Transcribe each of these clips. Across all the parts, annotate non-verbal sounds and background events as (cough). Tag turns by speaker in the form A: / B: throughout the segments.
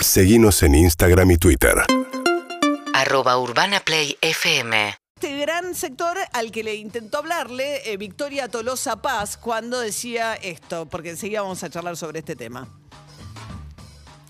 A: Seguimos en Instagram y Twitter.
B: Arroba Urbana Play FM.
C: Este gran sector al que le intentó hablarle eh, Victoria Tolosa Paz cuando decía esto, porque enseguida vamos a charlar sobre este tema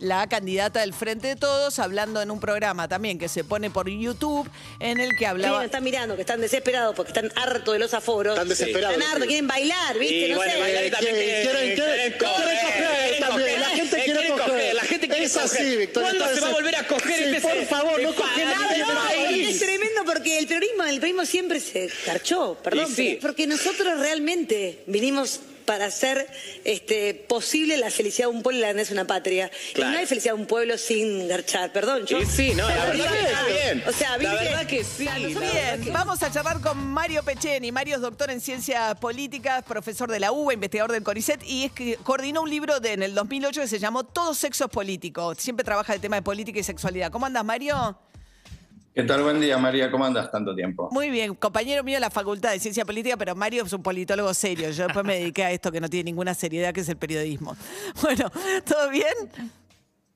C: la candidata del Frente de Todos, hablando en un programa también que se pone por YouTube, en el que
D: Sí,
C: hablaba...
D: nos están mirando, que están desesperados porque están hartos de los aforos.
E: Están desesperados,
D: Están hartos,
E: sí.
D: quieren bailar, ¿viste?
E: Y
D: no
E: bueno,
D: sé.
E: bailar y también
D: Eh,
E: quieren- quieren- quieren coger también. La gente quiere coger.
F: La gente quiere
E: Es
F: coger.
E: así, Victoria,
F: ¿Cuándo se va a volver a coger
E: Sí,
F: este
E: por favor, no coge nadie
D: es tremendo porque el peronismo, el peronismo siempre se garchó, perdón,
F: sí.
D: porque nosotros realmente vinimos para hacer este, posible la felicidad de un pueblo y la grandeza de una patria.
F: Claro.
D: Y no hay felicidad de un pueblo sin garchar, perdón. Yo,
F: Y sí, no, la (laughs) verdad que está bien.
D: O sea,
F: La
D: ¿viste?
F: verdad que sí.
C: Bien,
F: que-
C: vamos a charlar con Mario Pecheni. Mario es doctor en ciencias políticas, profesor de la UBA, investigador del CONICET y es que coordinó un libro de, en el 2008 que se llamó Todo sexo es político. Siempre trabaja el tema de política y sexualidad. ¿Cómo andas, Mario?
G: ¿Qué tal? Buen día, María. ¿Cómo andas tanto tiempo?
C: Muy bien, compañero mío de la Facultad de Ciencia Política, pero Mario es un politólogo serio. Yo después me dediqué a esto que no tiene ninguna seriedad, que es el periodismo. (laughs) Bueno, ¿todo bien?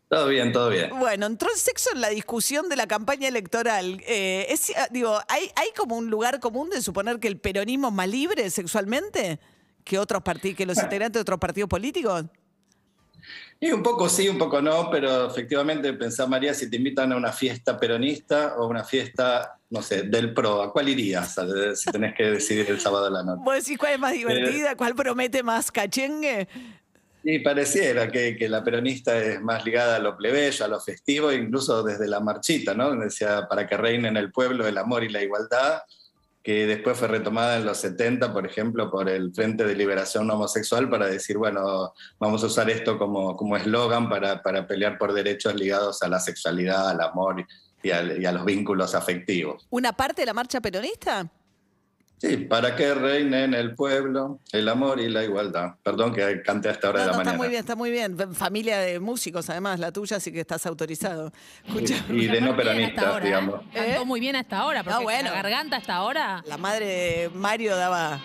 G: Todo bien, todo bien.
C: Bueno, entró el sexo en la discusión de la campaña electoral. Eh, es, eh, digo, ¿hay, ¿hay como un lugar común de suponer que el peronismo es más libre sexualmente que otros partidos, que los integrantes de otros partidos políticos?
G: Y un poco sí, un poco no, pero efectivamente pensá, María, si te invitan a una fiesta peronista o una fiesta, no sé, del PRO, ¿a cuál irías eh, si tenés que decidir el sábado de la noche?
C: ¿Vos decís cuál es más divertida? ¿Cuál promete más cachengue?
G: Y pareciera que, que la peronista es más ligada a lo plebeyo, a lo festivo, incluso desde la marchita, ¿no? Donde Decía, para que reine en el pueblo el amor y la igualdad, que después fue retomada en los 70, por ejemplo, por el Frente de Liberación Homosexual, para decir, bueno, vamos a usar esto como como eslogan para, para pelear por derechos ligados a la sexualidad, al amor y, al- y a los vínculos afectivos.
C: ¿Una parte de la marcha peronista?
G: Sí, para que reine en el pueblo el amor y la igualdad. Perdón que cante a esta hora
C: No,
G: de la
C: no,
G: mañana.
C: está muy bien, está muy bien. Familia de músicos, además, la tuya, así que estás autorizado. Escucha.
G: Y de no
H: hasta
G: peronistas,
H: ahora, ¿eh?
G: digamos.
H: Cantó muy bien hasta ahora, porque
C: Ah, bueno.
H: la garganta hasta ahora.
C: La madre de Mario daba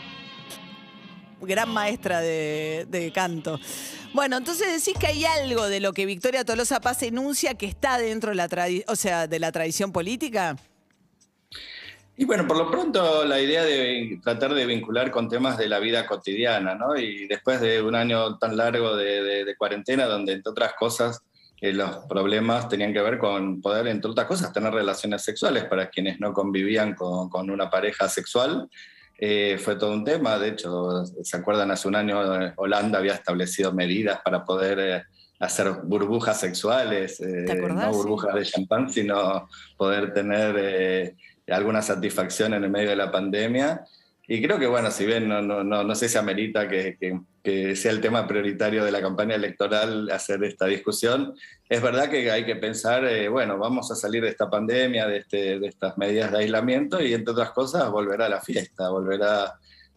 C: gran maestra de, de canto. Bueno, entonces decís que hay algo de lo que Victoria Tolosa Paz enuncia que está dentro de la, tradi- o sea, de la tradición política.
G: Y bueno, por lo pronto la idea de tratar de vincular con temas de la vida cotidiana, ¿no? Y después de un año tan largo de, de- de cuarentena, donde entre otras cosas eh, los problemas tenían que ver con poder, entre otras cosas, tener relaciones sexuales para quienes no convivían con, con una pareja sexual. eh, fue todo un tema, de hecho, ¿se acuerdan? Hace un año eh, Holanda había establecido medidas para poder eh, hacer burbujas sexuales, no burbujas de champán, sino poder tener alguna satisfacción en el medio de la pandemia. Y creo que, bueno, si bien no, no, no, no sé si amerita que, que- que sea el tema prioritario de la campaña electoral hacer esta discusión, es verdad que hay que pensar, eh, bueno, vamos a salir de esta pandemia, de, este, de estas medidas de aislamiento y, entre otras cosas, volverá la fiesta, volverá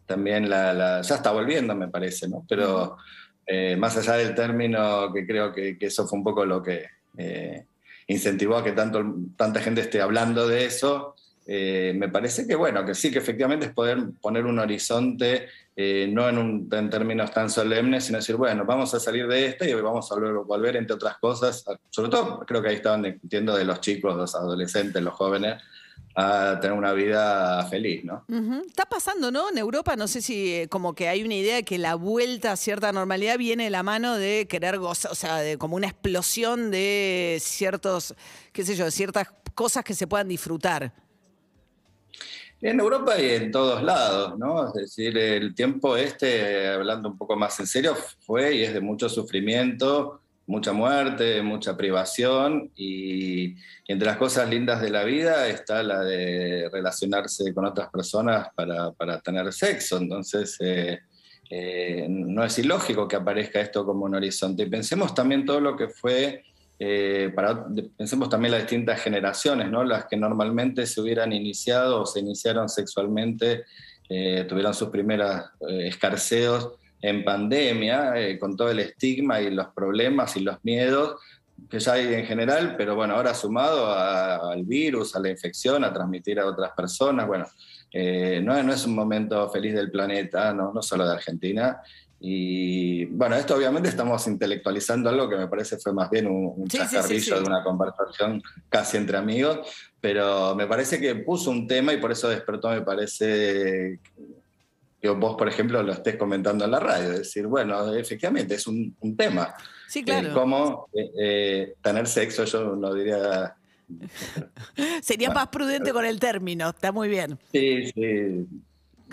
G: también la... la- ya está volviendo, me parece, ¿no? Pero eh, más allá del término, que creo que, que eso fue un poco lo que eh, incentivó a que tanto, tanta gente esté hablando de eso, eh, me parece que bueno, que sí, que efectivamente es poder poner un horizonte, eh, no en, un- en términos tan solemnes, sino decir, bueno, vamos a salir de esto y vamos a volver, volver, entre otras cosas, sobre todo creo que ahí estaban discutiendo de los chicos, los adolescentes, los jóvenes, a tener una vida feliz, ¿no?
C: Ujú. Está pasando, ¿no? En Europa, no sé si eh, como que hay una idea de que la vuelta a cierta normalidad viene de la mano de querer gozar, o sea, de como una explosión de ciertos, qué sé yo, ciertas cosas que se puedan disfrutar.
G: En Europa y en todos lados, ¿no? Es decir, el tiempo este, hablando un poco más en serio, fue y es de mucho sufrimiento, mucha muerte, mucha privación y, entre las cosas lindas de la vida está la de relacionarse con otras personas para, para tener sexo. Entonces, eh, eh, no es ilógico que aparezca esto como un horizonte. Y pensemos también todo lo que fue eh, para, pensemos también las distintas generaciones, ¿no? las que normalmente se hubieran iniciado o se iniciaron sexualmente, eh, tuvieron sus primeros eh, escarceos en pandemia, eh, con todo el estigma y los problemas y los miedos que ya hay en general, pero bueno, ahora sumado a- al virus, a la infección, a transmitir a otras personas, bueno, eh, no, no es un momento feliz del planeta, no, no solo de Argentina, Y bueno, esto obviamente estamos intelectualizando algo que me parece fue más bien un, un
C: Sí, sí, sí,
G: chascarrillo
C: sí.
G: de una conversación casi entre amigos, pero me parece que puso un tema y por eso despertó, me parece, que vos, por ejemplo, lo estés comentando en la radio. Decir, bueno, efectivamente es un, un tema.
C: Sí,
G: Eh,
C: claro.
G: cómo eh, eh, tener sexo, yo lo diría. (laughs)
C: Sería más prudente con el término. Está muy bien.
G: Sí, sí.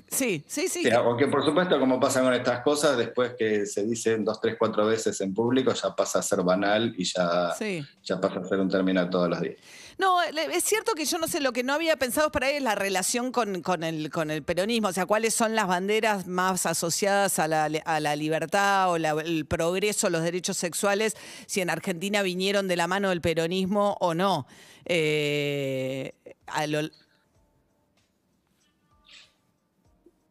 C: Sí, sí, sí.
G: Aunque por supuesto, como pasa con estas cosas, después que se dicen dos, tres, cuatro veces en público, ya pasa a ser banal y ya,
C: Sí.
G: ya pasa a ser un término todos los días.
C: No, es cierto que yo no sé, lo que no había pensado para ahí es la relación con, con el, con el peronismo, o sea, cuáles son las banderas más asociadas a la, a la libertad o la- el progreso, los derechos sexuales, si en Argentina vinieron de la mano del peronismo o no. Eh, a lo-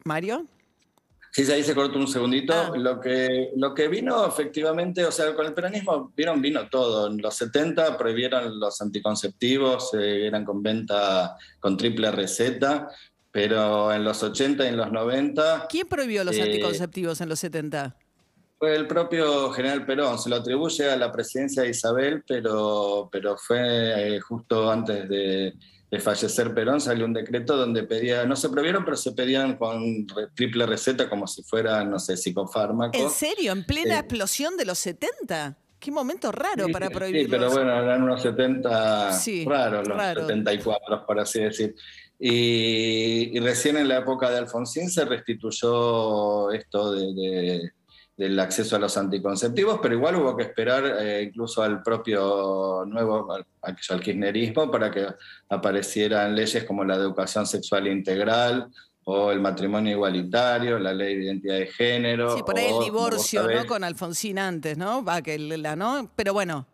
C: Mario.
G: Sí, ahí se cortó un segundito.
C: Ah.
G: Lo, que, lo que vino efectivamente, o sea, con el peronismo vieron, vino todo. En los 70 prohibieron los anticonceptivos, eh, eran con venta con triple receta, pero en los 80 y en los 90
C: ¿Quién prohibió los
G: Eh,
C: anticonceptivos en los 70?
G: fue el propio general Perón. Se lo atribuye a la presidencia de Isabel, pero, pero fue eh, justo antes de, de fallecer Perón, salió un decreto donde pedía, no se prohibieron, pero se pedían con re- triple receta como si fueran, no sé, psicofármacos.
C: ¿En serio? ¿En plena
G: Sí.
C: explosión de los 70? Qué momento raro
G: Sí,
C: para
G: sí,
C: prohibirlos.
G: pero bueno, eran unos 70
C: Sí,
G: raros, los
C: raro.
G: 74, por así decir. Y, y recién en la época de Alfonsín se restituyó esto de- de- del acceso a los anticonceptivos, pero igual hubo que esperar eh, incluso al propio nuevo, al, al kirchnerismo, para que aparecieran leyes como la de educación sexual integral o el matrimonio igualitario, la ley de identidad de género.
C: Sí, por ahí
G: o,
C: el divorcio,
G: sabés,
C: ¿no? Con Alfonsín antes, ¿no? Va, que la, ¿no? Pero bueno.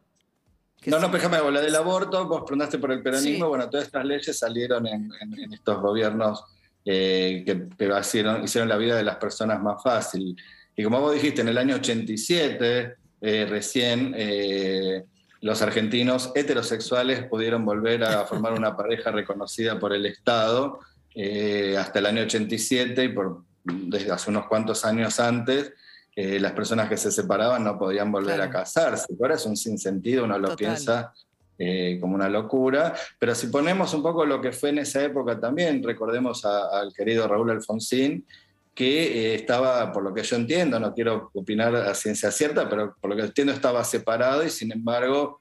G: No, no, pero déjame hablar del aborto, vos preguntaste por el peronismo,
C: Sí.
G: bueno, todas estas leyes salieron en, en- en estos gobiernos eh, que, que hicieron, hicieron la vida de las personas más fácil. Y como vos dijiste, en el año 87, eh, recién, eh, los argentinos heterosexuales pudieron volver a (laughs) formar una pareja reconocida por el Estado eh, hasta el año 87 y por, desde hace unos cuantos años antes. las personas que se separaban no podían volver
C: Claro.
G: a casarse. Ahora es un sinsentido, uno lo
C: Total.
G: piensa eh, como una locura. Pero si ponemos un poco lo que fue en esa época también, recordemos al querido Raúl Alfonsín, que eh, estaba, por lo que yo entiendo, no quiero opinar a ciencia cierta, pero por lo que entiendo estaba separado y sin embargo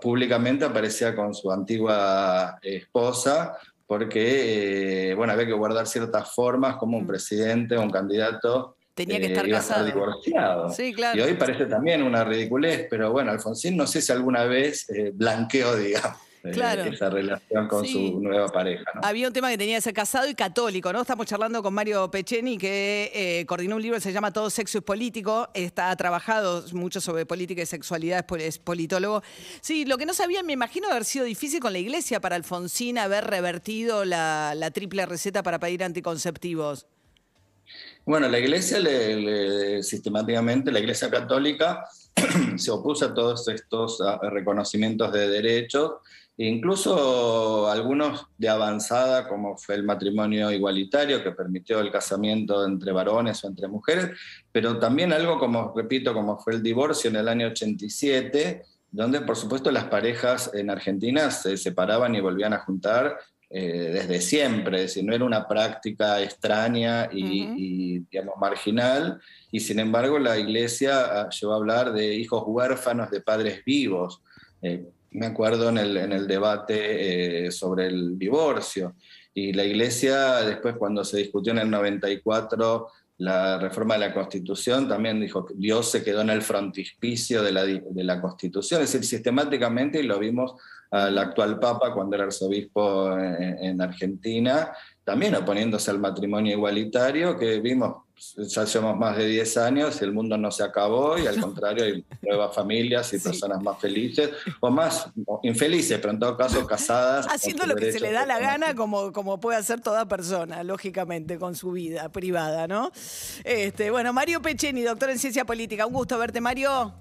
G: públicamente aparecía con su antigua eh, esposa porque, eh, bueno, había que guardar ciertas formas como un
C: Mm.
G: presidente o un candidato
C: Tenía que
G: eh,
C: estar
G: a
C: casado.
G: divorciado.
C: Sí, claro.
G: Y hoy parece también una ridiculez, pero bueno, Alfonsín no sé si alguna vez eh, blanqueó, digamos, eh,
C: Claro.
G: esa relación con
C: Sí.
G: su nueva pareja. ¿no?
C: Había un tema que tenía que ser casado y católico, ¿no? Estamos charlando con Mario Pecheni, que eh, coordinó un libro que se llama Todo Sexo es Político. Está ha trabajado mucho sobre política y sexualidad, es pol- es politólogo. Sí, lo que no sabía, me imagino haber sido difícil con la iglesia para Alfonsín haber revertido la, la triple receta para pedir anticonceptivos.
G: Bueno, la iglesia le, le- sistemáticamente, la iglesia católica (clears throat) se opuso a todos estos ah, reconocimientos de derechos, e incluso algunos de avanzada, como fue el matrimonio igualitario, que permitió el casamiento entre varones o entre mujeres, pero también algo como, repito, como fue el divorcio en el año 87, donde por supuesto las parejas en Argentina se separaban y volvían a juntar eh, desde siempre, es decir, no era una práctica extraña y,
C: Ujú.
G: y, digamos, marginal, y sin embargo la iglesia ah, llegó a hablar de hijos huérfanos de padres vivos. Eh, me acuerdo en el, en el debate eh, sobre el divorcio, y la iglesia después cuando se discutió en el 94 la reforma de la Constitución, también dijo que Dios se quedó en el frontispicio de la, de la Constitución, es decir, sistemáticamente, y lo vimos al actual Papa cuando era arzobispo en, en Argentina, también oponiéndose al matrimonio igualitario, que vimos, ya llevamos más de 10 años y el mundo no se acabó, y al contrario, hay (laughs) nuevas familias y
C: Sí.
G: personas más felices, o más infelices, pero en todo caso casadas.
C: Haciendo lo que se le da la gana, como, como puede hacer toda persona, lógicamente, con su vida privada, ¿no? Este, bueno, Mario Pecheni, doctor en ciencia política. Un gusto verte, Mario.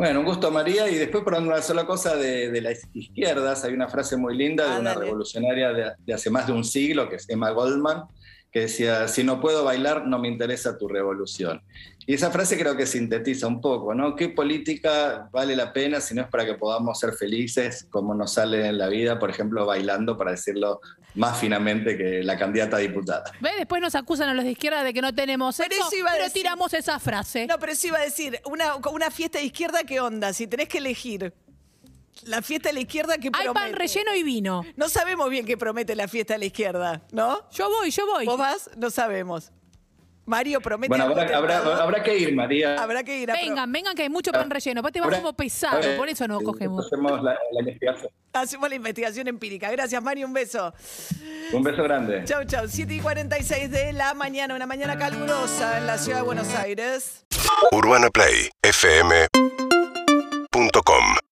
G: Bueno, un gusto María. Y después por una sola cosa de, de las izquierdas, hay una frase muy linda
C: Ah,
G: de una
C: dale.
G: revolucionaria de, de hace más de un siglo, que es Emma Goldman, que decía, si no puedo bailar, no me interesa tu revolución. Y esa frase creo que sintetiza un poco, ¿no? ¿Qué política vale la pena si no es para que podamos ser felices como nos sale en la vida, por ejemplo, bailando, para decirlo más finamente que la candidata a diputada?
H: ¿Ves? Después nos acusan a los de izquierda de que no tenemos
C: Pero
H: eso,
C: eso iba
H: pero
C: decir.
H: tiramos esa frase.
C: No, pero eso iba a decir, una, una fiesta de izquierda, ¿qué onda? Si tenés que elegir la fiesta de la izquierda, ¿qué
H: Hay
C: promete?
H: pan relleno y vino.
C: No sabemos bien qué promete la fiesta de la izquierda, ¿no?
H: Yo voy, yo voy.
C: ¿Vos vas? No sabemos. Mario promete.
G: Bueno,
C: algo
G: habrá, habrá-
C: tentador.
G: habrá que ir, María.
C: Habrá que ir a pro-
H: Vengan, vengan que hay mucho pan relleno. Aparte va
G: Habrá-
H: como pesado, por eso no
G: sí,
H: cogemos.
G: Hacemos la, la investigación.
C: Hacemos la investigación empírica. Gracias, Mario. Un beso.
G: Un beso grande.
C: Chau, chau. 7 y 46 de la mañana. Una mañana calurosa en la ciudad de Buenos Aires.
A: UrbanaPlayFM.com